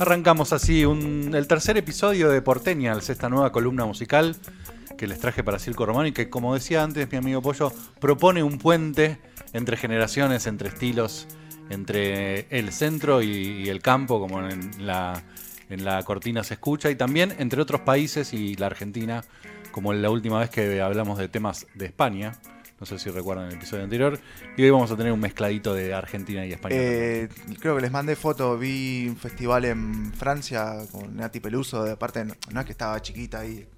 Arrancamos así el tercer episodio de Porteñals, esta nueva columna musical que les traje para Circo Romano y que, como decía antes mi amigo Pollo, propone un puente entre generaciones, entre estilos, entre el centro y, y el campo, como en la, en la cortina se escucha, y también entre otros países y la Argentina, como la última vez que hablamos de temas de España. No sé si recuerdan el episodio anterior. Y hoy vamos a tener un mezcladito de Argentina y España. Eh, creo que les mandé foto, vi un festival en Francia con Nati Peluso, de parte, no, es que estaba chiquita ahí,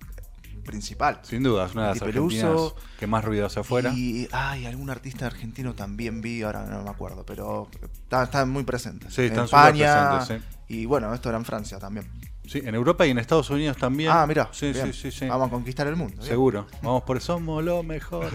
principal. Sin duda, es una de las argentinas que más ruidosa afuera. Y, ay, algún artista argentino también vi, ahora no me acuerdo, pero están, están muy presentes. Sí, en están España, presentes, y bueno, esto era en Francia también. Sí, en Europa y en Estados Unidos también. Ah, mira, Sí, sí, sí, sí. Vamos a conquistar el mundo. bien. Seguro. Vamos por somos lo mejor.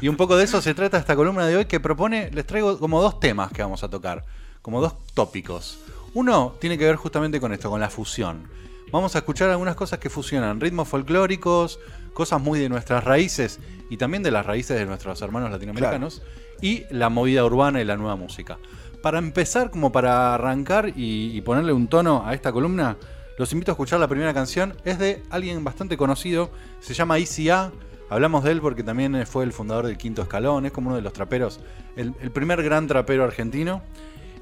Y un poco de eso se trata esta columna de hoy que propone, les traigo como dos temas que vamos a tocar, como dos tópicos. Uno tiene que ver justamente con esto, con la fusión. Vamos a escuchar algunas cosas que fusionan ritmos folclóricos, cosas muy de nuestras raíces y también de las raíces de nuestros hermanos latinoamericanos y la movida urbana y la nueva música. Para empezar, como para arrancar y, y ponerle un tono a esta columna, los invito a escuchar la primera canción. Es de alguien bastante conocido, se llama Easy A. Hablamos de él porque también fue el fundador del Quinto Escalón, es como uno de los traperos, el, el primer gran trapero argentino.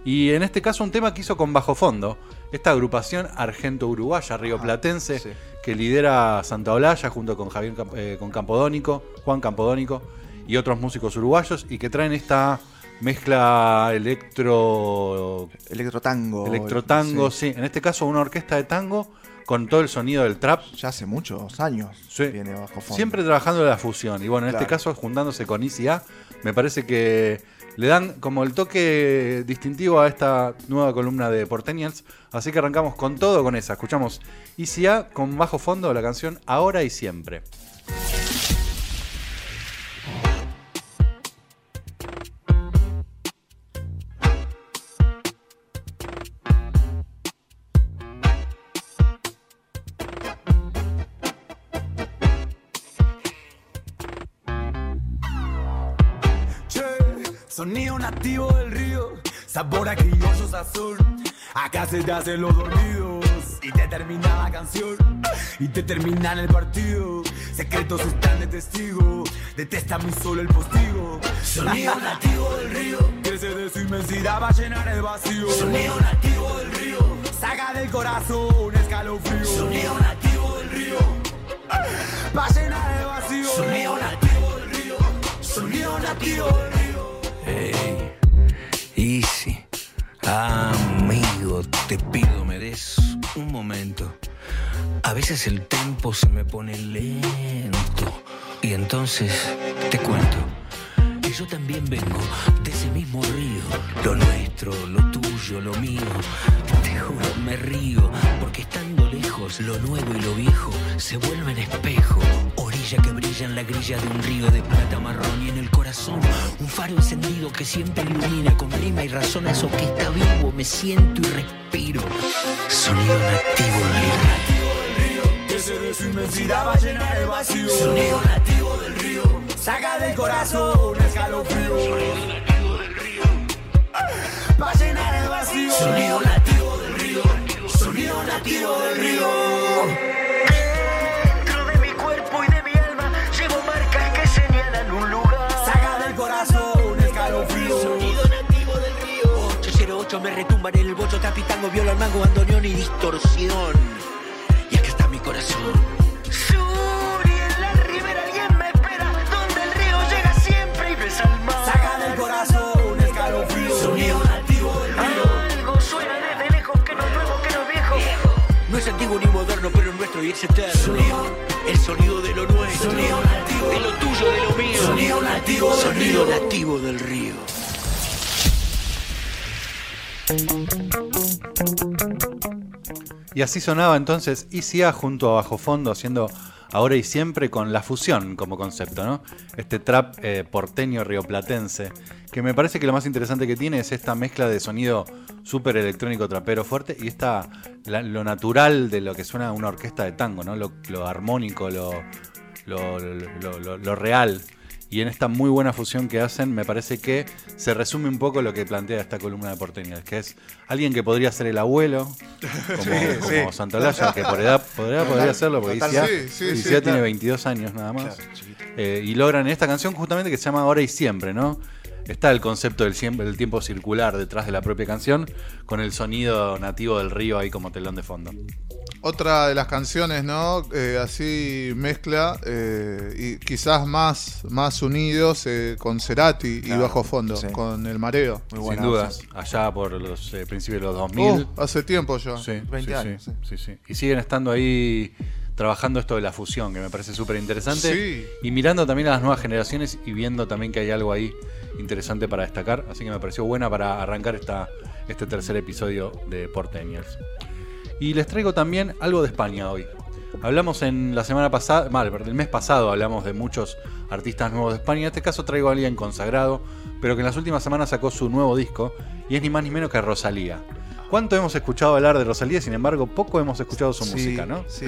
Y en este caso un tema que hizo con Bajo Fondo, esta agrupación argento-uruguaya, rioplatense, sí. que lidera Santa Olalla junto con Javier eh, con Campodónico, Juan Campodónico y otros músicos uruguayos y que traen esta mezcla electro Electrotango. electrotango, sí. sí. En este caso una orquesta de tango con todo el sonido del trap. Ya hace muchos años Sí. viene bajo fondo. Siempre trabajando la fusión. Y bueno, en este caso juntándose con Easy A, me parece que le dan como el toque distintivo a esta nueva columna de Porteñals. Así que arrancamos con todo con esa. Escuchamos Easy A con bajo fondo la canción Ahora y Siempre. Sonido nativo del río, sabor a criollos azul. Acá se te hacen los dormidos y te termina la canción y te termina el partido. Secretos están de testigo, detesta mi solo el postigo. Sonido nativo del río, crece de su inmensidad va a llenar el vacío. Sonido nativo del río, saca del corazón un escalofrío. Sonido nativo del río, va a llenar el vacío. Sonido nativo del río, sonido nativo del río. A veces el tempo se me pone lento. Y entonces te cuento. que yo también vengo de ese mismo río. Lo nuestro, lo tuyo, lo mío. Te juro, me río. Porque estando lejos, lo nuevo y lo viejo se vuelven espejo. Orilla que brilla en la grilla de un río de plata marrón y en el corazón un faro encendido que siempre ilumina con rima y razón a eso que está vivo. Me siento y respiro. Sonido nativo del río. Ese de su inmensidad va a llenar el vacío. Sonido nativo del río. Saca del corazón un escalofrío. Sonido nativo del río. Va a llenar el vacío. Sonido nativo del río. Sonido nativo del río. Dentro de mi cuerpo y de mi alma llevo marcas que señalan un lugar. Saca del corazón un escalofrío. Sonido nativo del río. 808 me retumban en el bocho tapitango, viola al mango, bandoneón y distorsión. Ni moderno, pero nuestro y es eterno. El sonido de lo nuestro. Sonido nativo. De lo tuyo, de lo mío. Sonido nativo del Sonido río. nativo del río. Y así sonaba entonces ICA junto a Bajo Fondo haciendo ahora y siempre con la fusión como concepto, ¿no? Este trap eh, porteño rioplatense, que me parece que lo más interesante que tiene es esta mezcla de sonido súper electrónico trapero fuerte y esta, lo natural de lo que suena una orquesta de tango, ¿no? Lo, armónico, lo- lo real. Y en esta muy buena fusión que hacen, me parece que se resume un poco lo que plantea esta columna de porteñas, que es alguien que podría ser el abuelo, como, como sí. Santolaya, que por edad podría, podría hacerlo, porque Total. Isia, Sí, Isia tiene claro. 22 años nada más. Claro. Eh, y logran esta canción justamente que se llama Ahora y Siempre, ¿no? Está el concepto del, siempre, del tiempo circular detrás de la propia canción, con el sonido nativo del río ahí como telón de fondo. Otra de las canciones, ¿no? Eh, así mezcla eh, y quizás más, más unidos eh, con Cerati y Bajo Fondo, sí. con El Mareo. Muy buena. Sin dudas, allá por los eh, principios de los 2000. Uh, hace tiempo ya. Sí, 20 sí, años, sí, sí, sí. Y siguen estando ahí trabajando esto de la fusión, que me parece súper interesante. Sí. Y mirando también a las nuevas generaciones y viendo también que hay algo ahí interesante para destacar. Así que me pareció buena para arrancar esta, este tercer episodio de Porteños. Y les traigo también algo de España hoy. Hablamos en la semana pasada, mal, el mes pasado hablamos de muchos artistas nuevos de España. En este caso traigo a alguien consagrado, pero que en las últimas semanas sacó su nuevo disco y es ni más ni menos que Rosalía. ¿Cuánto hemos escuchado hablar de Rosalía? Sin embargo, poco hemos escuchado su Sí, música, ¿no? Sí.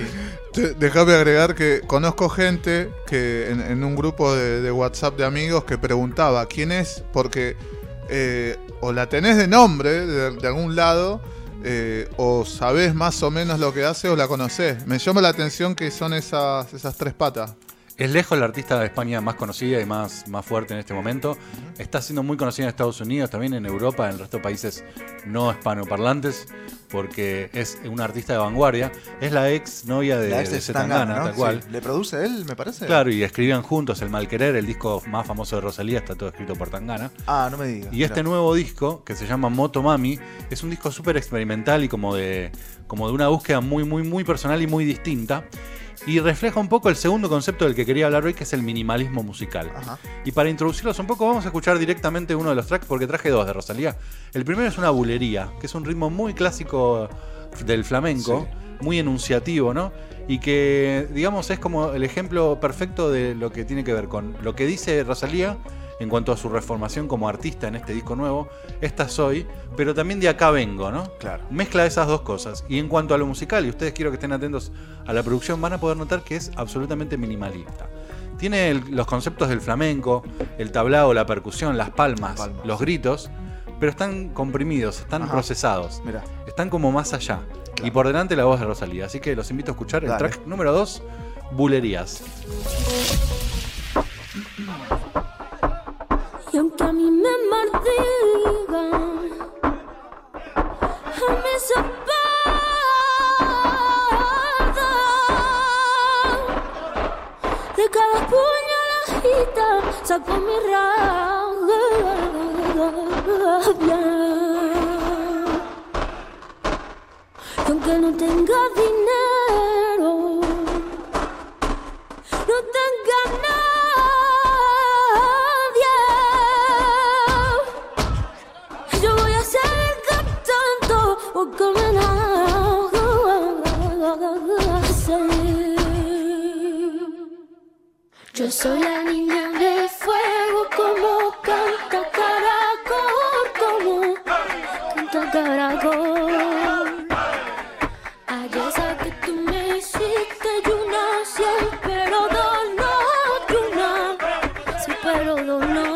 Déjame agregar que conozco gente que en, en un grupo de, de WhatsApp de amigos que preguntaba quién es, porque eh, o la tenés de nombre de, de algún lado, eh, o sabés más o menos lo que hace o la conocés. Me llama la atención que son esas, esas tres patas. Es lejos la artista de España más conocida y más, más fuerte en este momento. Está siendo muy conocida en Estados Unidos, también en Europa, en el resto de países no hispanoparlantes, porque es una artista de vanguardia. Es la ex novia de, La ex de tal cual. Sí. ¿Le produce él, me parece? Claro, y escribían juntos El Malquerer, el disco más famoso de Rosalía, está todo escrito por Tangana. Ah, no me digas. Y este nuevo disco, que se llama Moto Mami, es un disco súper experimental y como de, como de una búsqueda muy, muy, muy personal y muy distinta. Y refleja un poco el segundo concepto del que quería hablar hoy, que es el minimalismo musical. Ajá. Y para introducirlos un poco, vamos a escuchar directamente uno de los tracks, porque traje dos de Rosalía. El primero es una bulería, que es un ritmo muy clásico del flamenco, muy enunciativo, ¿no? Y que, digamos, es como el ejemplo perfecto de lo que tiene que ver con lo que dice Rosalía en cuanto a su reformación como artista en este disco nuevo. Esta soy, pero también de acá vengo, ¿no? Claro. Mezcla esas dos cosas. Y en cuanto a lo musical, y ustedes quiero que estén atentos a la producción, van a poder notar que es absolutamente minimalista. Tiene el- los conceptos del flamenco, el tablao, la percusión, las palmas, Palmas. los gritos, pero están comprimidos, están Ajá. procesados. Mira. Están como más allá. Y por delante la voz de Rosalía. Así que los invito a escuchar el track número 2, Bulerías. saco mi rabia. Y aunque no tenga dinero, soy la niña de fuego como canta caracol, como canta caracol. Ayer esa que tú me hiciste y una siempre dono, y una siempre dono.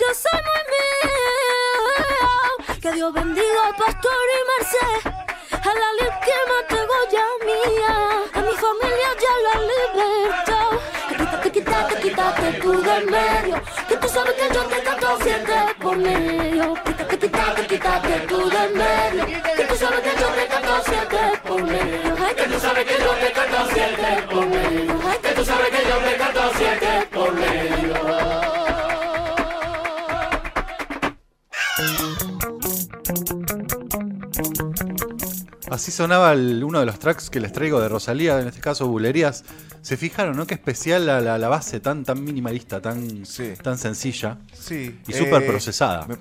Yo soy muy mío, que Dios bendiga al pastor y merced, a la ley que me ya mía, a familia ya la libertad. Quítate, quítate, quítate tú del medio, que tú sabes que yo te canto siempre por medio. Quítate, quítate, quítate tú del medio, que tú sabes que yo te canto siempre por medio. Que tú sabes que yo te canto siempre por medio. Que tú sabes que yo te canto siempre por medio. Así sonaba el- uno de los tracks que les traigo de Rosalía, en este caso Bulerías. Se fijaron, ¿no? Qué especial la, la- la base tan, tan minimalista, tan, Sí. tan sencilla Sí. y súper eh, procesada. me-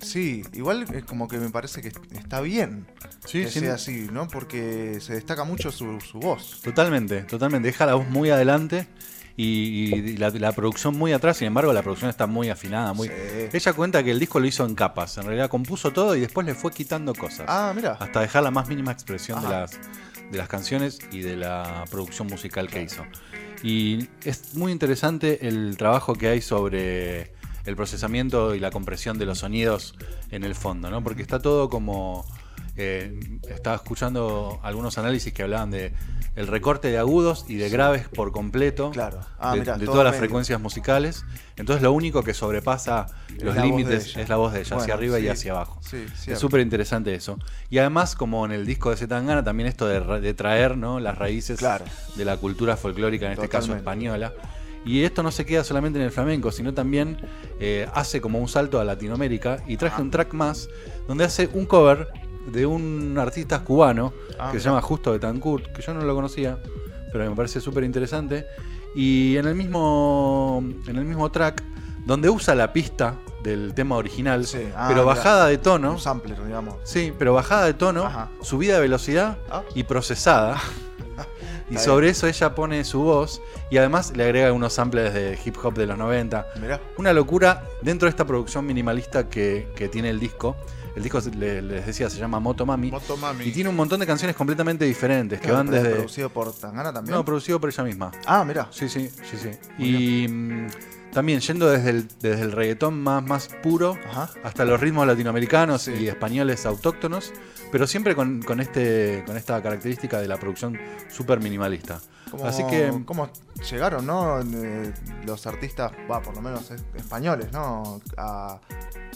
sí, igual es como que me parece que está bien Sí, que sea así, ¿no? Porque se destaca mucho su, su voz. Totalmente, totalmente. Deja la voz muy adelante y, y la, la producción muy atrás. Sin embargo, la producción está muy afinada. Muy... Sí. Ella cuenta que el disco lo hizo en capas. En realidad compuso todo y después le fue quitando cosas. Ah, mira. Hasta dejar la más mínima expresión de las, de las canciones y de la producción musical que hizo. Y es muy interesante el trabajo que hay sobre el procesamiento y la compresión de los sonidos en el fondo, ¿no? Porque está todo como... eh, estaba escuchando algunos análisis que hablaban de el recorte de agudos y de graves por completo Claro. Ah, de, mirá, de todo todas las medio. frecuencias musicales. Entonces lo único que sobrepasa los límites es la voz de ella, hacia arriba y hacia abajo. sí, es súper interesante eso. Y además, como en el disco de Zetangana, también esto de, ra- de traer ¿no? las raíces Claro. de la cultura folclórica, en este caso española. Y esto no se queda solamente en el flamenco, sino también eh, hace como un salto a Latinoamérica. Y traje Ah. un track más donde hace un cover de un artista cubano Ah, que se llama Justo Betancourt, que yo no lo conocía, pero me parece súper interesante. Y en el mismo en el mismo track, donde usa la pista del tema original, Sí. Ah, pero bajada de tono. Un sampler, digamos. Sí, pero bajada de tono, Ajá. subida de velocidad Ah. y procesada. y Está sobre eso ella pone su voz y además le agrega unos samples de hip hop de los 90. Mirá. Una locura dentro de esta producción minimalista que, que tiene el disco. El disco, le- les decía, se llama Moto Mami. Motomami. Y tiene un montón de canciones completamente diferentes que van desde... Producido por Tangana también. No, producido por ella misma. ah, mirá. Sí, sí, sí, sí. Y mm, también yendo desde el, desde el reggaetón más, más puro Ajá. hasta los ritmos latinoamericanos Sí. y españoles autóctonos, pero siempre con, con este, con esta característica de la producción súper minimalista. ¿Cómo, Así que ¿Cómo llegaron, no? Eh, los artistas, va, por lo menos eh, españoles, ¿no? A,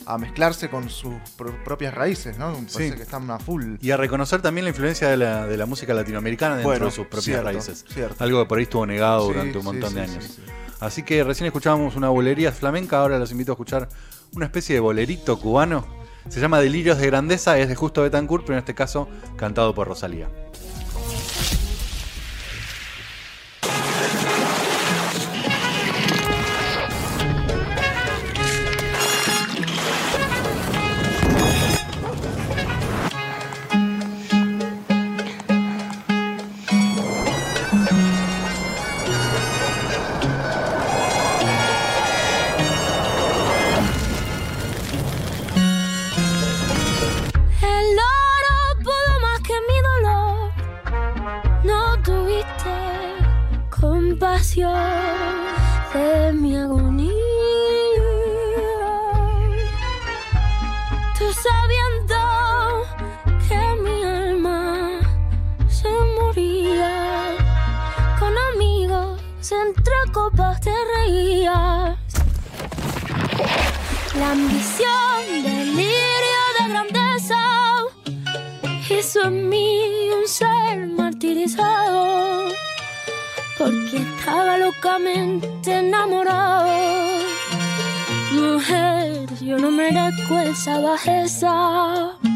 a mezclarse con sus pro- propias raíces, ¿no? Parece Sí. que están a full. y a reconocer también la influencia de la, de la música latinoamericana dentro Bueno, de sus propias cierto, raíces. cierto. Algo que por ahí estuvo negado Sí, durante un montón de años. Sí, sí. Así que recién escuchábamos una bolería flamenca, ahora los invito a escuchar una especie de bolerito cubano. Se llama Delirios de Grandeza, es de Justo Betancourt, pero en este caso cantado por Rosalía. Esa bajeza.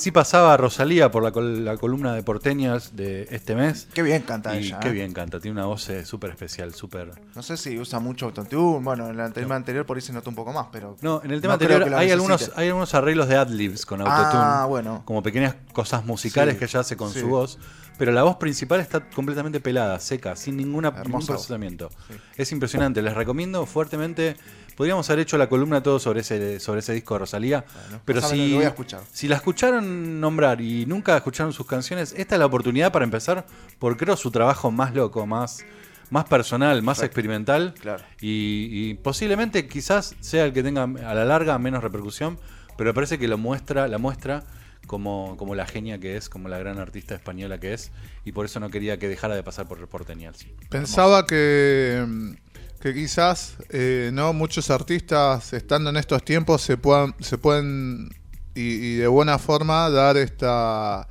Así pasaba Rosalía por la, col- la columna de porteñas de este mes. Qué bien canta Y ella. qué ¿eh? bien canta, tiene una voz eh, súper especial, súper... No sé si usa mucho autotune. Bueno, en el tema anterior por ahí se notó un poco más, pero. No, en el tema no anterior hay algunos, necesite. hay algunos arreglos de adlibs con autotune. Ah, bueno. Como pequeñas cosas musicales Sí, que ella hace con sí. su voz. Pero la voz principal está completamente pelada, seca, sin ninguna, ningún procesamiento. Sí. Es impresionante, les recomiendo fuertemente. Podríamos haber hecho la columna todo sobre ese, sobre ese disco de Rosalía. Bueno, pero si, a escuchar. si la escucharon nombrar y nunca escucharon sus canciones, esta es la oportunidad para empezar por creo su trabajo más loco, más, más personal, más Perfecto. experimental. Claro. Y, y posiblemente quizás sea el que tenga a la larga menos repercusión, pero parece que lo muestra, la muestra como, como la genia que es, como la gran artista española que es, y por eso no quería que dejara de pasar por Porteñal. Pensaba que, mm, que quizás eh, no muchos artistas estando en estos tiempos se puedan, se pueden y, de buena forma dar esta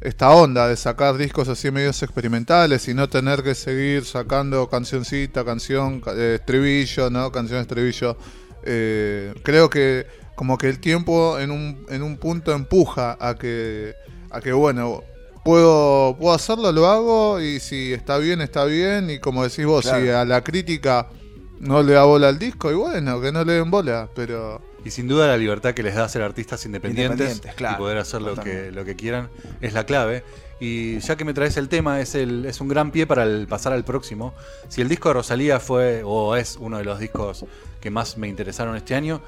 esta onda de sacar discos así medios experimentales y no tener que seguir sacando cancioncita, canción, ca- eh, estribillo, ¿no? Canción estribillo. eh, creo que como que el tiempo en un, en un punto empuja a que, a que bueno, puedo, puedo hacerlo, lo hago y si está bien, está bien y como decís vos, Claro. si a la crítica no le da bola al disco y bueno, que no le den bola, pero... Y sin duda la libertad que les da ser artistas independientes, Independientes, claro. y poder hacer lo que, lo que quieran es la clave. Y ya que me traes el tema, es, el, es un gran pie para el- pasar al próximo. Si el disco de Rosalía fue o es uno de los discos que más me interesaron este año,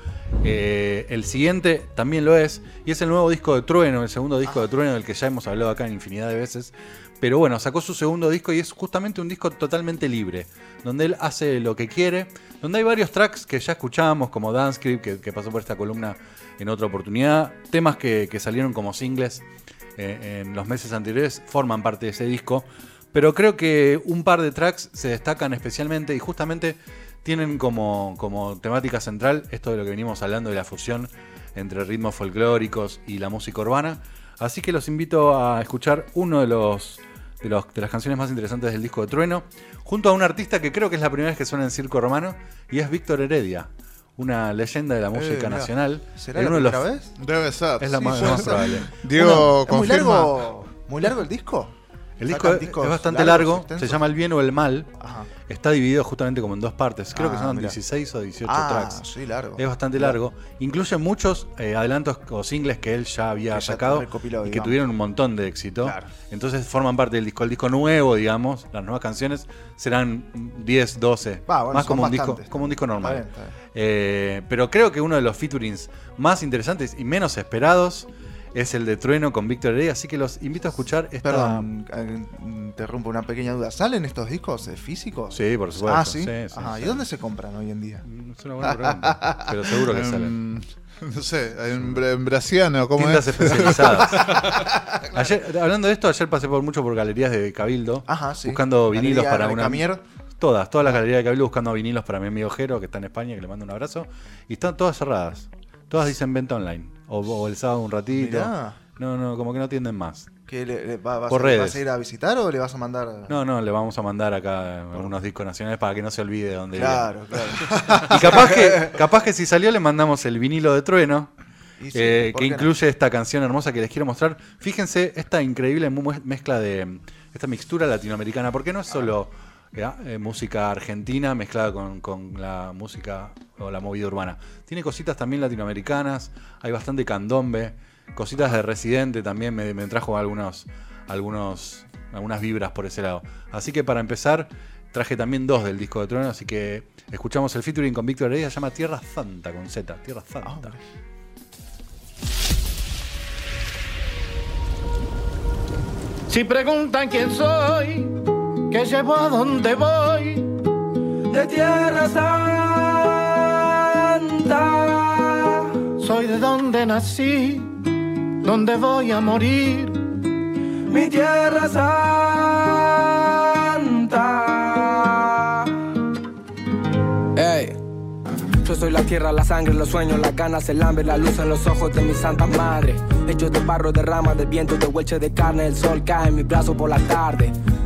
eh, el siguiente también lo es. Y es el nuevo disco de Trueno, el segundo disco de Trueno del que ya hemos hablado acá en infinidad de veces. Pero bueno, sacó su segundo disco y es justamente un disco totalmente libre, donde él hace lo que quiere, donde hay varios tracks que ya escuchábamos, como Dance Creep, que, que pasó por esta columna en otra oportunidad, temas que, que salieron como singles eh, en los meses anteriores, forman parte de ese disco, pero creo que un par de tracks se destacan especialmente y justamente tienen como, como temática central esto de lo que venimos hablando de la fusión entre ritmos folclóricos y la música urbana. Así que los invito a escuchar uno de los, de los de las canciones más interesantes del disco de Trueno, junto a un artista que creo que es la primera vez que suena en Circo Romano, y es Víctor Heredia, una leyenda de la música mirá. nacional. ¿Será la primera vez? Debe ser. Es la sí, más, probable. Diego ¿Es muy largo, muy largo el disco? El disco ¿Sacan es, bastante largo, se llama El bien o el mal. Ajá. Está dividido justamente como en dos partes. Creo que Ah, son mirá. 16 o 18 Ah, tracks. sí, largo. Es bastante largo. Incluye muchos eh, adelantos o singles que él ya había Que sacado y que tuvieron un montón de éxito. Claro. Entonces forman parte del disco. El disco nuevo, digamos, las nuevas canciones serán 10, 12. Va, bueno, más como un, disco, bastantes. como un disco normal. Está bien, está bien. Eh, pero creo que uno de los featurings más interesantes y menos esperados es el de Trueno con Víctor Heredia. Así que los invito a escuchar esta. Perdón, eh, interrumpo una pequeña duda. ¿Salen estos discos eh, físicos? Sí, por supuesto. Ah, ¿sí? sí, sí, Ajá. ¿Y dónde se compran hoy en día? Mm, Es una buena pregunta. pero seguro que salen. Em, no sé, en, en Brasiano, ¿cómo Tiendas es? especializadas. Ayer, hablando de esto, ayer pasé por mucho por galerías de Cabildo. Ajá, sí. Buscando Galería vinilos para una. Recamier. Todas, todas las galerías de Cabildo buscando vinilos para mi amigo Jero, que está en España, que le mando un abrazo. Y están todas cerradas. Todas dicen venta online. O, o el sábado un ratito. Mirá. No, no, como que no atienden más. ¿Qué le, le- va- vas, Por a, redes. vas a ir a visitar o le vas a mandar? No, no, le vamos a mandar acá algunos discos nacionales para que no se olvide de dónde viene. Claro, claro. Y capaz que, capaz que si salió le mandamos el vinilo de Trueno, sí, eh, ¿por que no? incluye esta canción hermosa que les quiero mostrar. Fíjense esta increíble mezcla de esta mixtura latinoamericana, porque no es solo eh, música argentina mezclada con, con la música o la movida urbana. Tiene cositas también latinoamericanas, hay bastante candombe, cositas de Residente también me, trajo algunos, algunos, algunas vibras por ese lado. Así que para empezar, traje también dos del disco de Trueno, así que escuchamos el featuring con Víctor Heredia, se llama Tierra Santa con Z, Tierra Santa. Si preguntan quién soy, qué llevo a dónde voy, de tierra santa. Soy de donde nací, donde voy a morir, mi tierra santa. Ey. Yo soy la tierra, la sangre, los sueños, las ganas, el hambre, la luz en los ojos de mi santa madre. Hechos de barro, de rama, de viento, de hueche de carne, el sol cae en mi brazo por la tarde.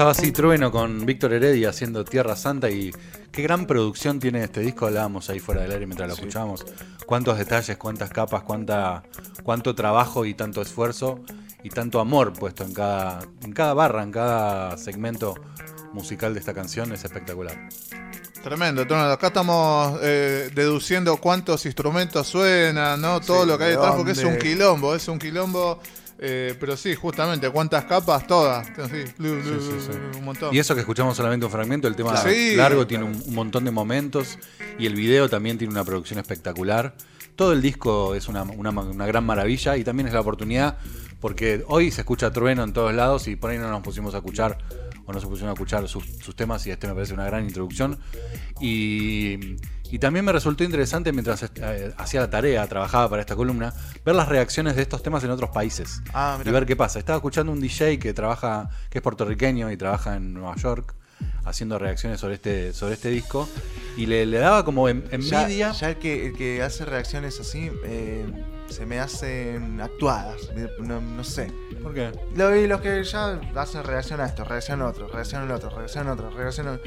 Pasaba así Trueno con Víctor Heredia haciendo Tierra Santa y qué gran producción tiene este disco. Hablábamos ahí fuera del aire mientras lo escuchábamos. Cuántos detalles, cuántas capas, cuánta, cuánto trabajo y tanto esfuerzo y tanto amor puesto en cada, en cada barra, en cada segmento musical de esta canción. Es espectacular. Tremendo, tremendo. Acá estamos eh, deduciendo cuántos instrumentos suenan, ¿no? Todo Sí, lo que hay de detrás, porque es un quilombo, es un quilombo. Eh, pero sí, justamente, ¿cuántas capas? Todas. Sí, lu- lu- Sí, sí, sí. Un montón. Y eso que escuchamos solamente un fragmento, el tema largo tiene un, un montón de momentos y el video también tiene una producción espectacular. Todo el disco es una, una gran maravilla y también es la oportunidad porque hoy se escucha trueno en todos lados y por ahí no nos pusimos a escuchar o no se pusieron a escuchar sus, sus temas y este me parece una gran introducción. Y, y también me resultó interesante mientras eh, hacía la tarea, trabajaba para esta columna, ver las reacciones de estos temas en otros países Ah, y ver qué pasa. Estaba escuchando un DJ que trabaja, que es puertorriqueño y trabaja en Nueva York, haciendo reacciones sobre este, sobre este disco, y le, le daba como en- Ya, envidia. ya el, que, el que hace reacciones así eh, se me hacen actuadas. No, no sé. ¿Por qué? Lo, y los que ya hacen reacción a esto, reacción a otro, reacción al otro, reacción a otro, reacción a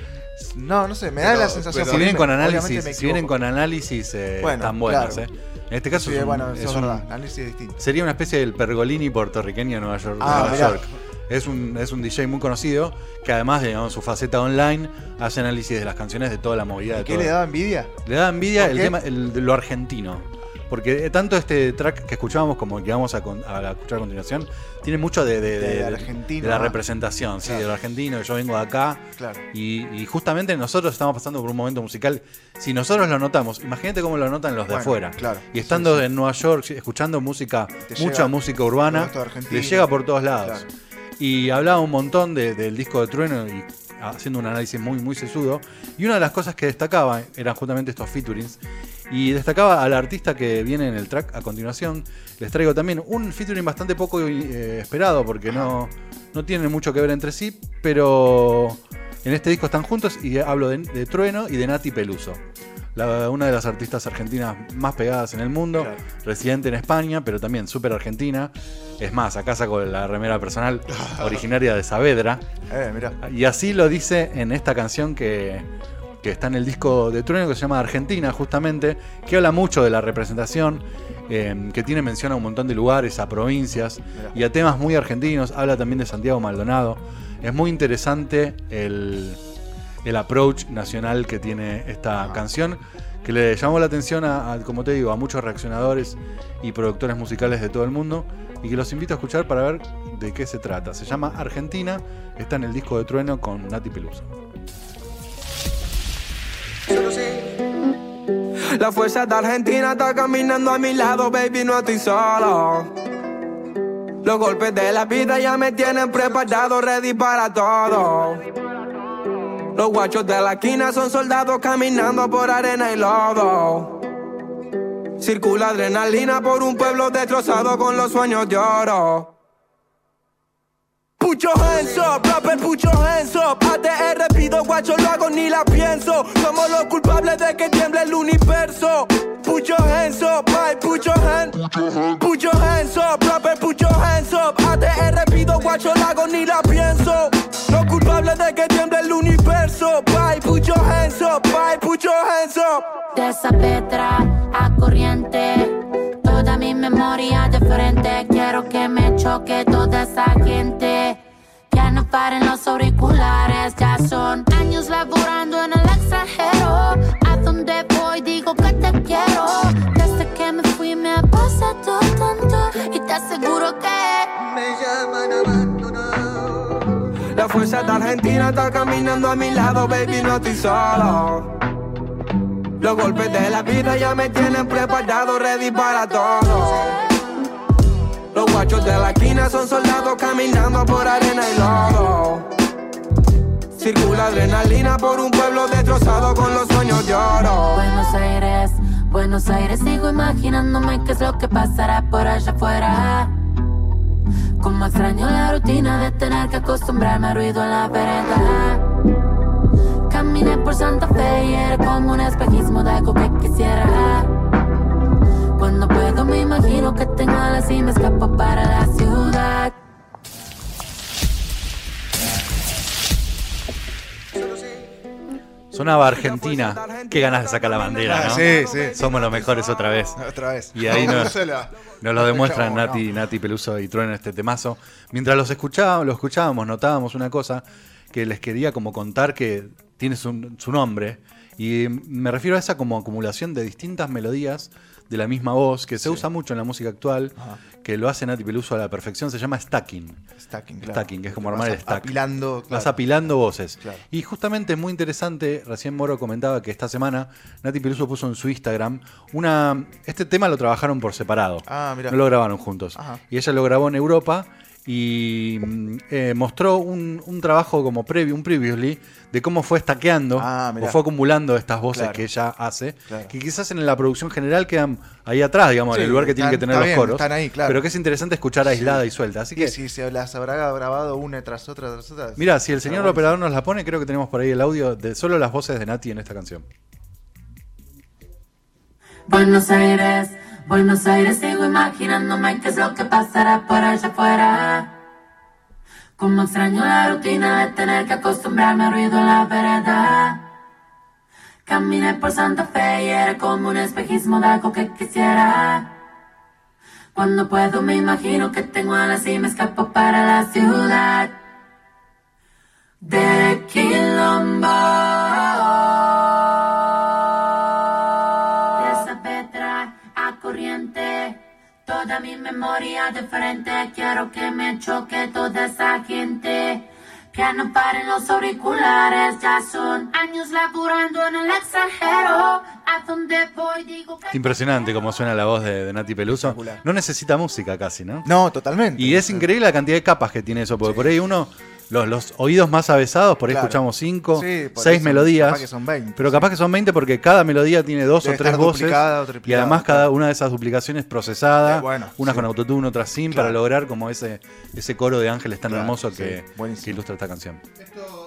No, no sé, me da Pero- la sensación. Si vienen con análisis, si vienen con análisis eh, Bueno, están buenas, claro. ¿eh? En este caso Sí, es un- bueno, eso es un- verdad. Análisis distinto. sería una especie del Pergolini puertorriqueño de Nueva York. Ah, Nueva. York. Es un, es un DJ muy conocido que además de digamos, su faceta online hace análisis de las canciones de toda la movida de ¿Qué todo. le daba envidia? Le da envidia ¿Por el tema el, lo argentino. Porque tanto este track que escuchábamos como el que vamos a, con- a escuchar a continuación, tiene mucho de, de- De la ah. representación, sí, Claro. de lo argentino, yo vengo de acá. Claro. Y, y justamente nosotros estamos pasando por un momento musical. Si nosotros lo notamos, imagínate cómo lo notan los de Bueno, afuera. claro. Y estando Sí, sí. en Nueva York, escuchando música, Te mucha llega música urbana, le llega por todos lados. Claro. Y hablaba un montón de- del disco de Trueno y haciendo un análisis muy, muy sesudo. Y una de las cosas que destacaba eran justamente estos featurings. Y destacaba al artista que viene en el track a continuación. Les traigo también un featuring bastante poco eh, esperado porque no, no tienen mucho que ver entre sí, pero en este disco están juntos y hablo de, de Trueno y de Nati Peluso. La- una de las artistas argentinas más pegadas en el mundo, Claro. residente en España, pero también súper argentina. Es más, acá saco la remera personal originaria de Saavedra. Eh, mirá. Y así lo dice en esta canción que, que está en el disco de Trueno que se llama Argentina, justamente, que habla mucho de la representación, eh, que tiene mención a un montón de lugares, a provincias Mirá. y a temas muy argentinos. Habla también de Santiago Maldonado. Es muy interesante el, el approach nacional que tiene esta canción, que le llamó la atención a, a, como te digo, a muchos reaccionadores y productores musicales de todo el mundo y que los invito a escuchar para ver de qué se trata. Se llama Argentina, está en el disco de Trueno con Nati Peluso. La fuerza de Argentina está caminando a mi lado, baby, no estoy solo. Los golpes de la vida ya me tienen preparado, ready para todo. Los guachos de la esquina son soldados caminando por arena y lodo. Circula adrenalina por un pueblo destrozado con los sueños de oro. Your hands up, rapper, your hands up. ATR pido guacho, lo hago ni la pienso. Somos los culpables de que tiemble el universo. Your hands up, ay, your hands. Your hands up, rapper, your hands up. ATR pido guacho, lo hago ni la pienso. Los culpables de que tiemble universo. Bye, put your hands up, put your hands up. De Saavedra a corriente, toda mi memoria de frente. Quiero que me choque toda esa gente. Ya no paren los auriculares, ya son años laborando en el extranjero. A donde voy digo que te quiero. Desde que me fui me ha pasado tanto y te aseguro que La fuerza de Argentina está caminando a mi lado, baby, no estoy solo. Los golpes de la vida ya me tienen preparado, ready para todo. Los guachos de la esquina son soldados caminando por arena y lodo. Circula adrenalina por un pueblo destrozado con los sueños de oro. Buenos Aires, Buenos Aires, sigo imaginándome qué es lo que pasará por allá afuera. Como extraño la rutina de tener que acostumbrarme al ruido en la vereda. Caminé por Santa Fe y era como un espejismo de algo que quisiera. Cuando puedo me imagino que tengo alas y me escapo para la ciudad. Sonaba Argentina. Qué ganas de sacar la bandera, ¿no? Sí, sí. Somos los mejores otra vez. Otra vez. Y ahí nos, lo demuestran Nati. Nati Peluso y Trueno en este temazo. Mientras los escuchábamos, escuchábamos, notábamos una cosa que les quería como contar que tiene su, su nombre. Y me refiero a esa como acumulación de distintas melodías de la misma voz que se usa mucho en la música actual, Ajá. que lo hace Nati Peluso a la perfección, se llama stacking. Stacking, claro. Stacking, que es como armar el stack. Apilando. Vas apilando voces. Claro. Y justamente es muy interesante, recién Moro comentaba que esta semana Nati Peluso puso en su Instagram una... Este tema lo trabajaron por separado. Ah, mirá. No lo grabaron juntos. Ajá. Y ella lo grabó en Europa y mm, eh, mostró un, un trabajo como previo, un previously, de cómo fue estaqueando Ah, o fue acumulando estas voces Claro. que ella hace, Claro. que quizás en la producción general quedan ahí atrás, digamos, en el lugar que tienen que están- tener los bien, coros. están ahí, claro. Pero que es interesante escuchar aislada y suelta. Así Y que, si se las habrá grabado una tras otra tras otra. mira, si el señor operador nos la pone, creo que tenemos por ahí el audio de solo las voces de Nati en esta canción. Buenos Aires, Buenos Aires, sigo imaginándome qué es lo que pasará por allá afuera. Como extraño la rutina de tener que acostumbrarme al ruido en la vereda. Caminé por Santa Fe y era como un espejismo de algo que quisiera. Cuando puedo me imagino que tengo alas y me escapo para la ciudad. De Quilombo. Toda mi memoria de frente. Quiero que me choque toda esa gente. Que no paren los auriculares, ya son años laburando en el extranjero. A donde voy digo que. Impresionante como suena la voz de, de Nati Peluso. No necesita música casi, ¿no? No, totalmente. Y es increíble la cantidad de capas que tiene eso, porque por ahí uno, los, los oídos más avesados, por ahí Claro. escuchamos cinco, Sí, seis melodías. capaz que son 20, pero sí. capaz que son 20 porque cada melodía tiene dos Debe o tres voces. duplicada o Y además cada una de esas duplicaciones procesada, Eh, bueno, unas sí. con autotune, otras sin, Claro. para lograr como ese, ese coro de ángeles tan Claro, hermoso que, ilustra esta canción. Esto,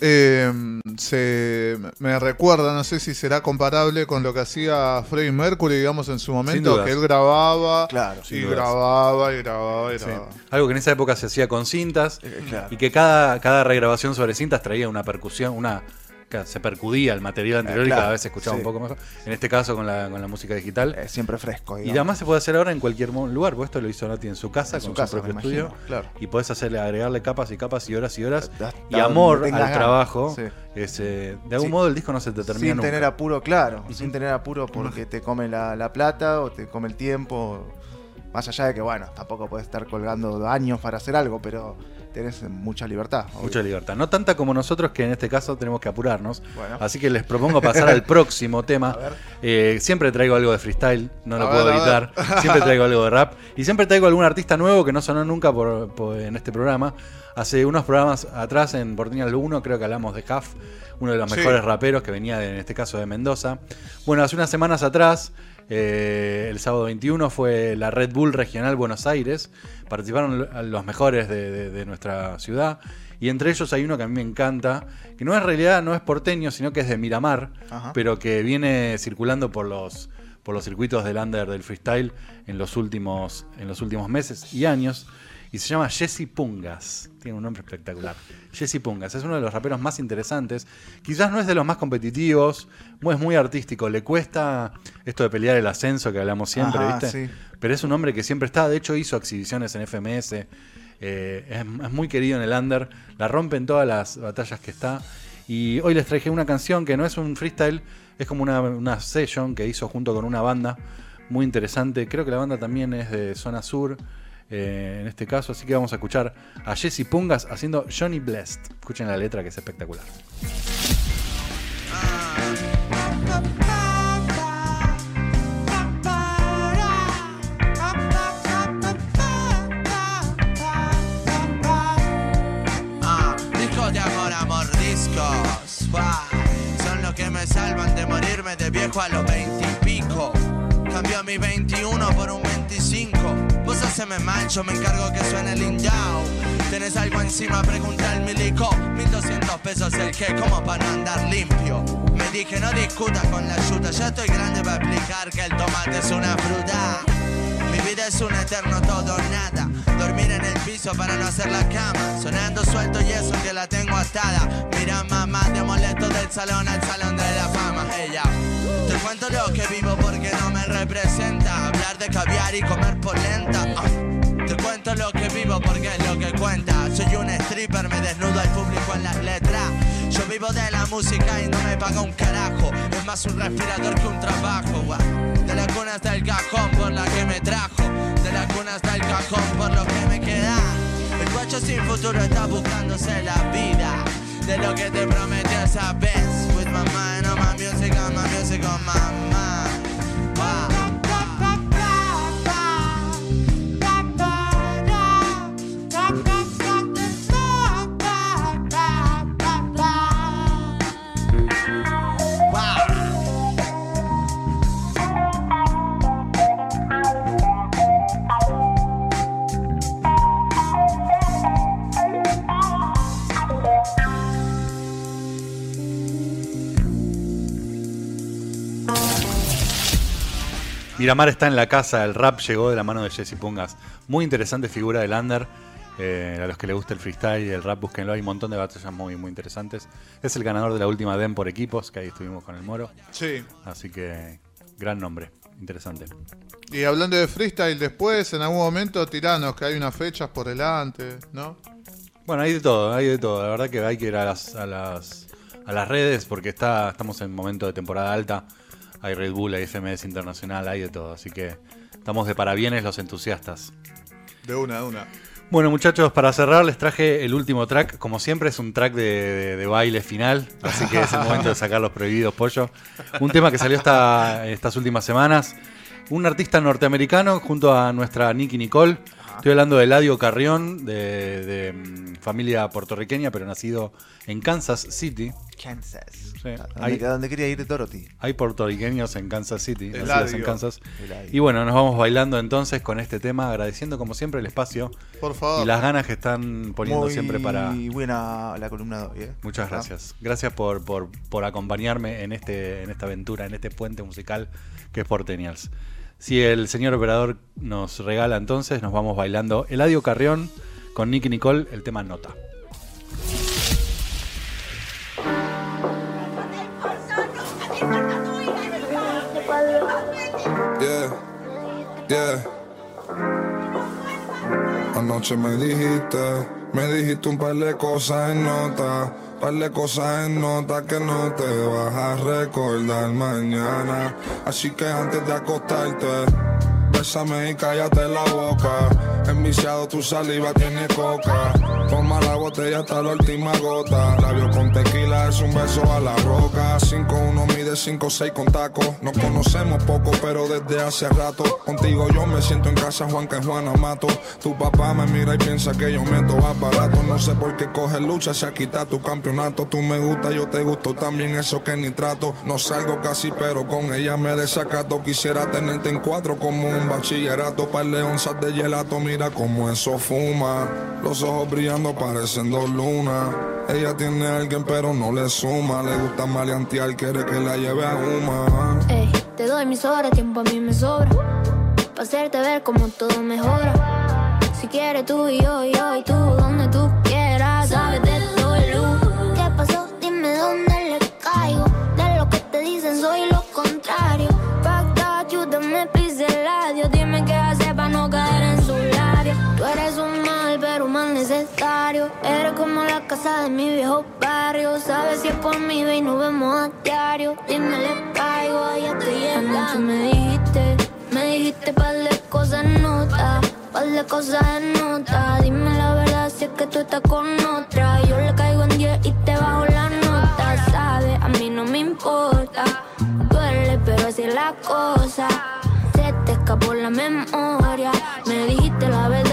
eh, se, me recuerda, no sé si será comparable con lo que hacía Freddie Mercury, digamos, en su momento, que él grababa Claro, y grababa y grababa y Sí. grababa. Algo que en esa época se hacía con cintas Eh, claro. y que cada, cada regrabación sobre cintas traía una percusión, una se percudía el material anterior Eh, y claro, cada vez se escuchaba sí. un poco mejor. En este caso con la, con la música digital. Es siempre fresco. Y además se puede hacer ahora en cualquier lugar, porque esto lo hizo Nati en su casa, En su con casa, su propio estudio. claro. Y podés hacerle, agregarle capas y capas y horas y horas. Hasta y amor al ganas, trabajo. sí. Es, eh, de algún Sí. modo el disco no se te termina sin nunca. tener apuro, claro. Sin tener apuro porque te come la, la plata o te come el tiempo. Más allá de que, bueno, tampoco puedes estar colgando años para hacer algo, pero tenés mucha libertad. obvio. Mucha libertad. No tanta como nosotros, que en este caso tenemos que apurarnos. Bueno. Así que les propongo pasar al próximo tema. Eh, siempre traigo algo de freestyle, no lo A puedo ver, evitar. Siempre traigo algo de rap. Y siempre traigo algún artista nuevo que no sonó nunca por, por- en este programa. Hace unos programas atrás, en Porteña 1, creo que hablamos de Huff, uno de los Sí. mejores raperos que venía, de- en este caso, de Mendoza. Bueno, hace unas semanas atrás. Eh, el sábado 21 fue la Red Bull Regional Buenos Aires. Participaron lo- los mejores de, de- de nuestra ciudad. Y entre ellos hay uno que a mí me encanta, que no es en realidad no es porteño, sino que es de Miramar, Ajá. pero que viene circulando por los, por los circuitos del under del freestyle en los últimos, en los últimos meses y años. Y se llama Jesse Pungas. Tiene un nombre espectacular. Jesse Pungas es uno de los raperos más interesantes. Quizás no es de los más competitivos. Es muy artístico. Le cuesta esto de pelear el ascenso que hablamos siempre, Ajá, ¿viste? sí. Pero es un hombre que siempre está. De hecho, hizo exhibiciones en FMS. eh, es, es muy querido en el under. La rompe en todas las batallas que está. Y hoy les traje una canción que no es un freestyle. Es como una, una session que hizo junto con una banda. Muy interesante. Creo que la banda también es de Zona Sur. Eh, en este caso, así que vamos a escuchar a Jesse Pungas haciendo Johnny Blessed. Escuchen la letra que es espectacular. Ah, Son los que me salvan de morirme de viejo a los veintipico. Cambió mi 21 por un 25. Vos haceme mal, yo me encargo que suene el. Tenés algo encima, pregunta el milico. 1200 pesos el que, como para no andar limpio. Me dije, no discutas con la yuta. Ya estoy grande para explicar que el tomate es una fruta. Vida es un eterno todo nada. Dormir en el piso para no hacer la cama. Sonando suelto y eso que la tengo atada. Mira mamá, te molesto del salón al salón de la fama. Ella. Te cuento lo que vivo porque no me representa. Hablar de caviar y comer polenta. Ah. Te cuento lo que vivo porque es lo que cuenta. Soy un stripper, me desnudo al público en las letras. Yo vivo de la música y no me paga un carajo. Es más un respirador que un trabajo. De la cuna hasta el cajón por la que me trajo. De la cuna hasta el cajón por lo que me queda. El guacho sin futuro está buscándose la vida. De lo que te prometió esa vez. With my mind on my music, on my music, on my mind. Miramar está en la casa, el rap llegó de la mano de Jesse Pungas. Muy interesante figura del under. Eh, a los que les gusta el freestyle y el rap, búsquenlo. Hay un montón de batallas muy, muy interesantes. Es el ganador de la última DEM por equipos, que ahí estuvimos con el Moro. Sí. Así que, gran nombre. Interesante. Y hablando de freestyle, después, en algún momento, tiranos, que hay unas fechas por delante, ¿no? Bueno, hay de todo, hay de todo. La verdad que hay que ir a las, a las, a las redes porque está, estamos en momento de temporada alta. Hay Red Bull, hay FMS Internacional, hay de todo. Así que estamos de parabienes los entusiastas. De una, de una. Bueno, muchachos, para cerrar les traje el último track. Como siempre, es un track de, de- de baile final. Así que es el momento de sacar los prohibidos, pollo. Un tema que salió esta, estas últimas semanas. Un artista norteamericano junto a nuestra Nicky Nicole. Estoy hablando de Eladio Carrión, de, de, mm, familia puertorriqueña, pero nacido en Kansas City. Kansas. Sí. Hay- donde quería ir Dorothy. hay puertorriqueños en Kansas City, nacidos Eladio. en Kansas. Eladio. Y bueno, nos vamos bailando entonces con este tema, agradeciendo como siempre el espacio Por favor. y las ganas que están poniendo Muy siempre para... buena la columna de hoy, ¿eh? Muchas Ah. gracias. Gracias por, por, por acompañarme en, este, en esta aventura, en este puente musical que es Porteñals. Si el señor operador nos regala entonces, nos vamos bailando Eladio Carrión con Nicky Nicole, el tema Nota. Yeah, yeah. Anoche me dijiste, me dijiste un par de cosas en nota, par cosas en nota que no te vas a recordar mañana. Así que antes de acostarte, bésame y cállate la boca. Enviciado tu saliva tiene coca. Toma la botella hasta la última gota. Labio con tequila es un beso a la roca. 5-1 mide 5-6 con taco. Nos conocemos poco, pero desde hace rato. Contigo yo me siento en casa, Juan que Juana mato. Tu papá me mira y piensa que yo meto aparato. No sé por qué coge lucha, se quita tu campeonato. Tú me gusta, yo te gusto también, eso que ni trato. No salgo casi, pero con ella me desacato. Quisiera tenerte en cuatro como un bachillerato. Par de onzas de gelato, mira cómo eso fuma. Los ojos brillando parecen dos lunas. Ella tiene a alguien, pero no le suma. Le gusta maleantear, quiere que la lleve a Uma. Ey, te doy mis horas, tiempo a mí me sobra. Pa' hacerte ver cómo todo mejora. Si quieres tú y yo y yo y tú, de mi viejo barrio. Sabes si es por mí, y nos vemos a diario. Dime, le caigo, ya estoy llegando. Anoche me dijiste, me dijiste par de cosas en nota. Par de cosas en nota. Dime la verdad si es que tú estás con otra. Yo le caigo en 10 y te bajo la nota. Sabes, a mí no me importa. Duele, pero así es la cosa. Se te escapó la memoria. Me dijiste la verdad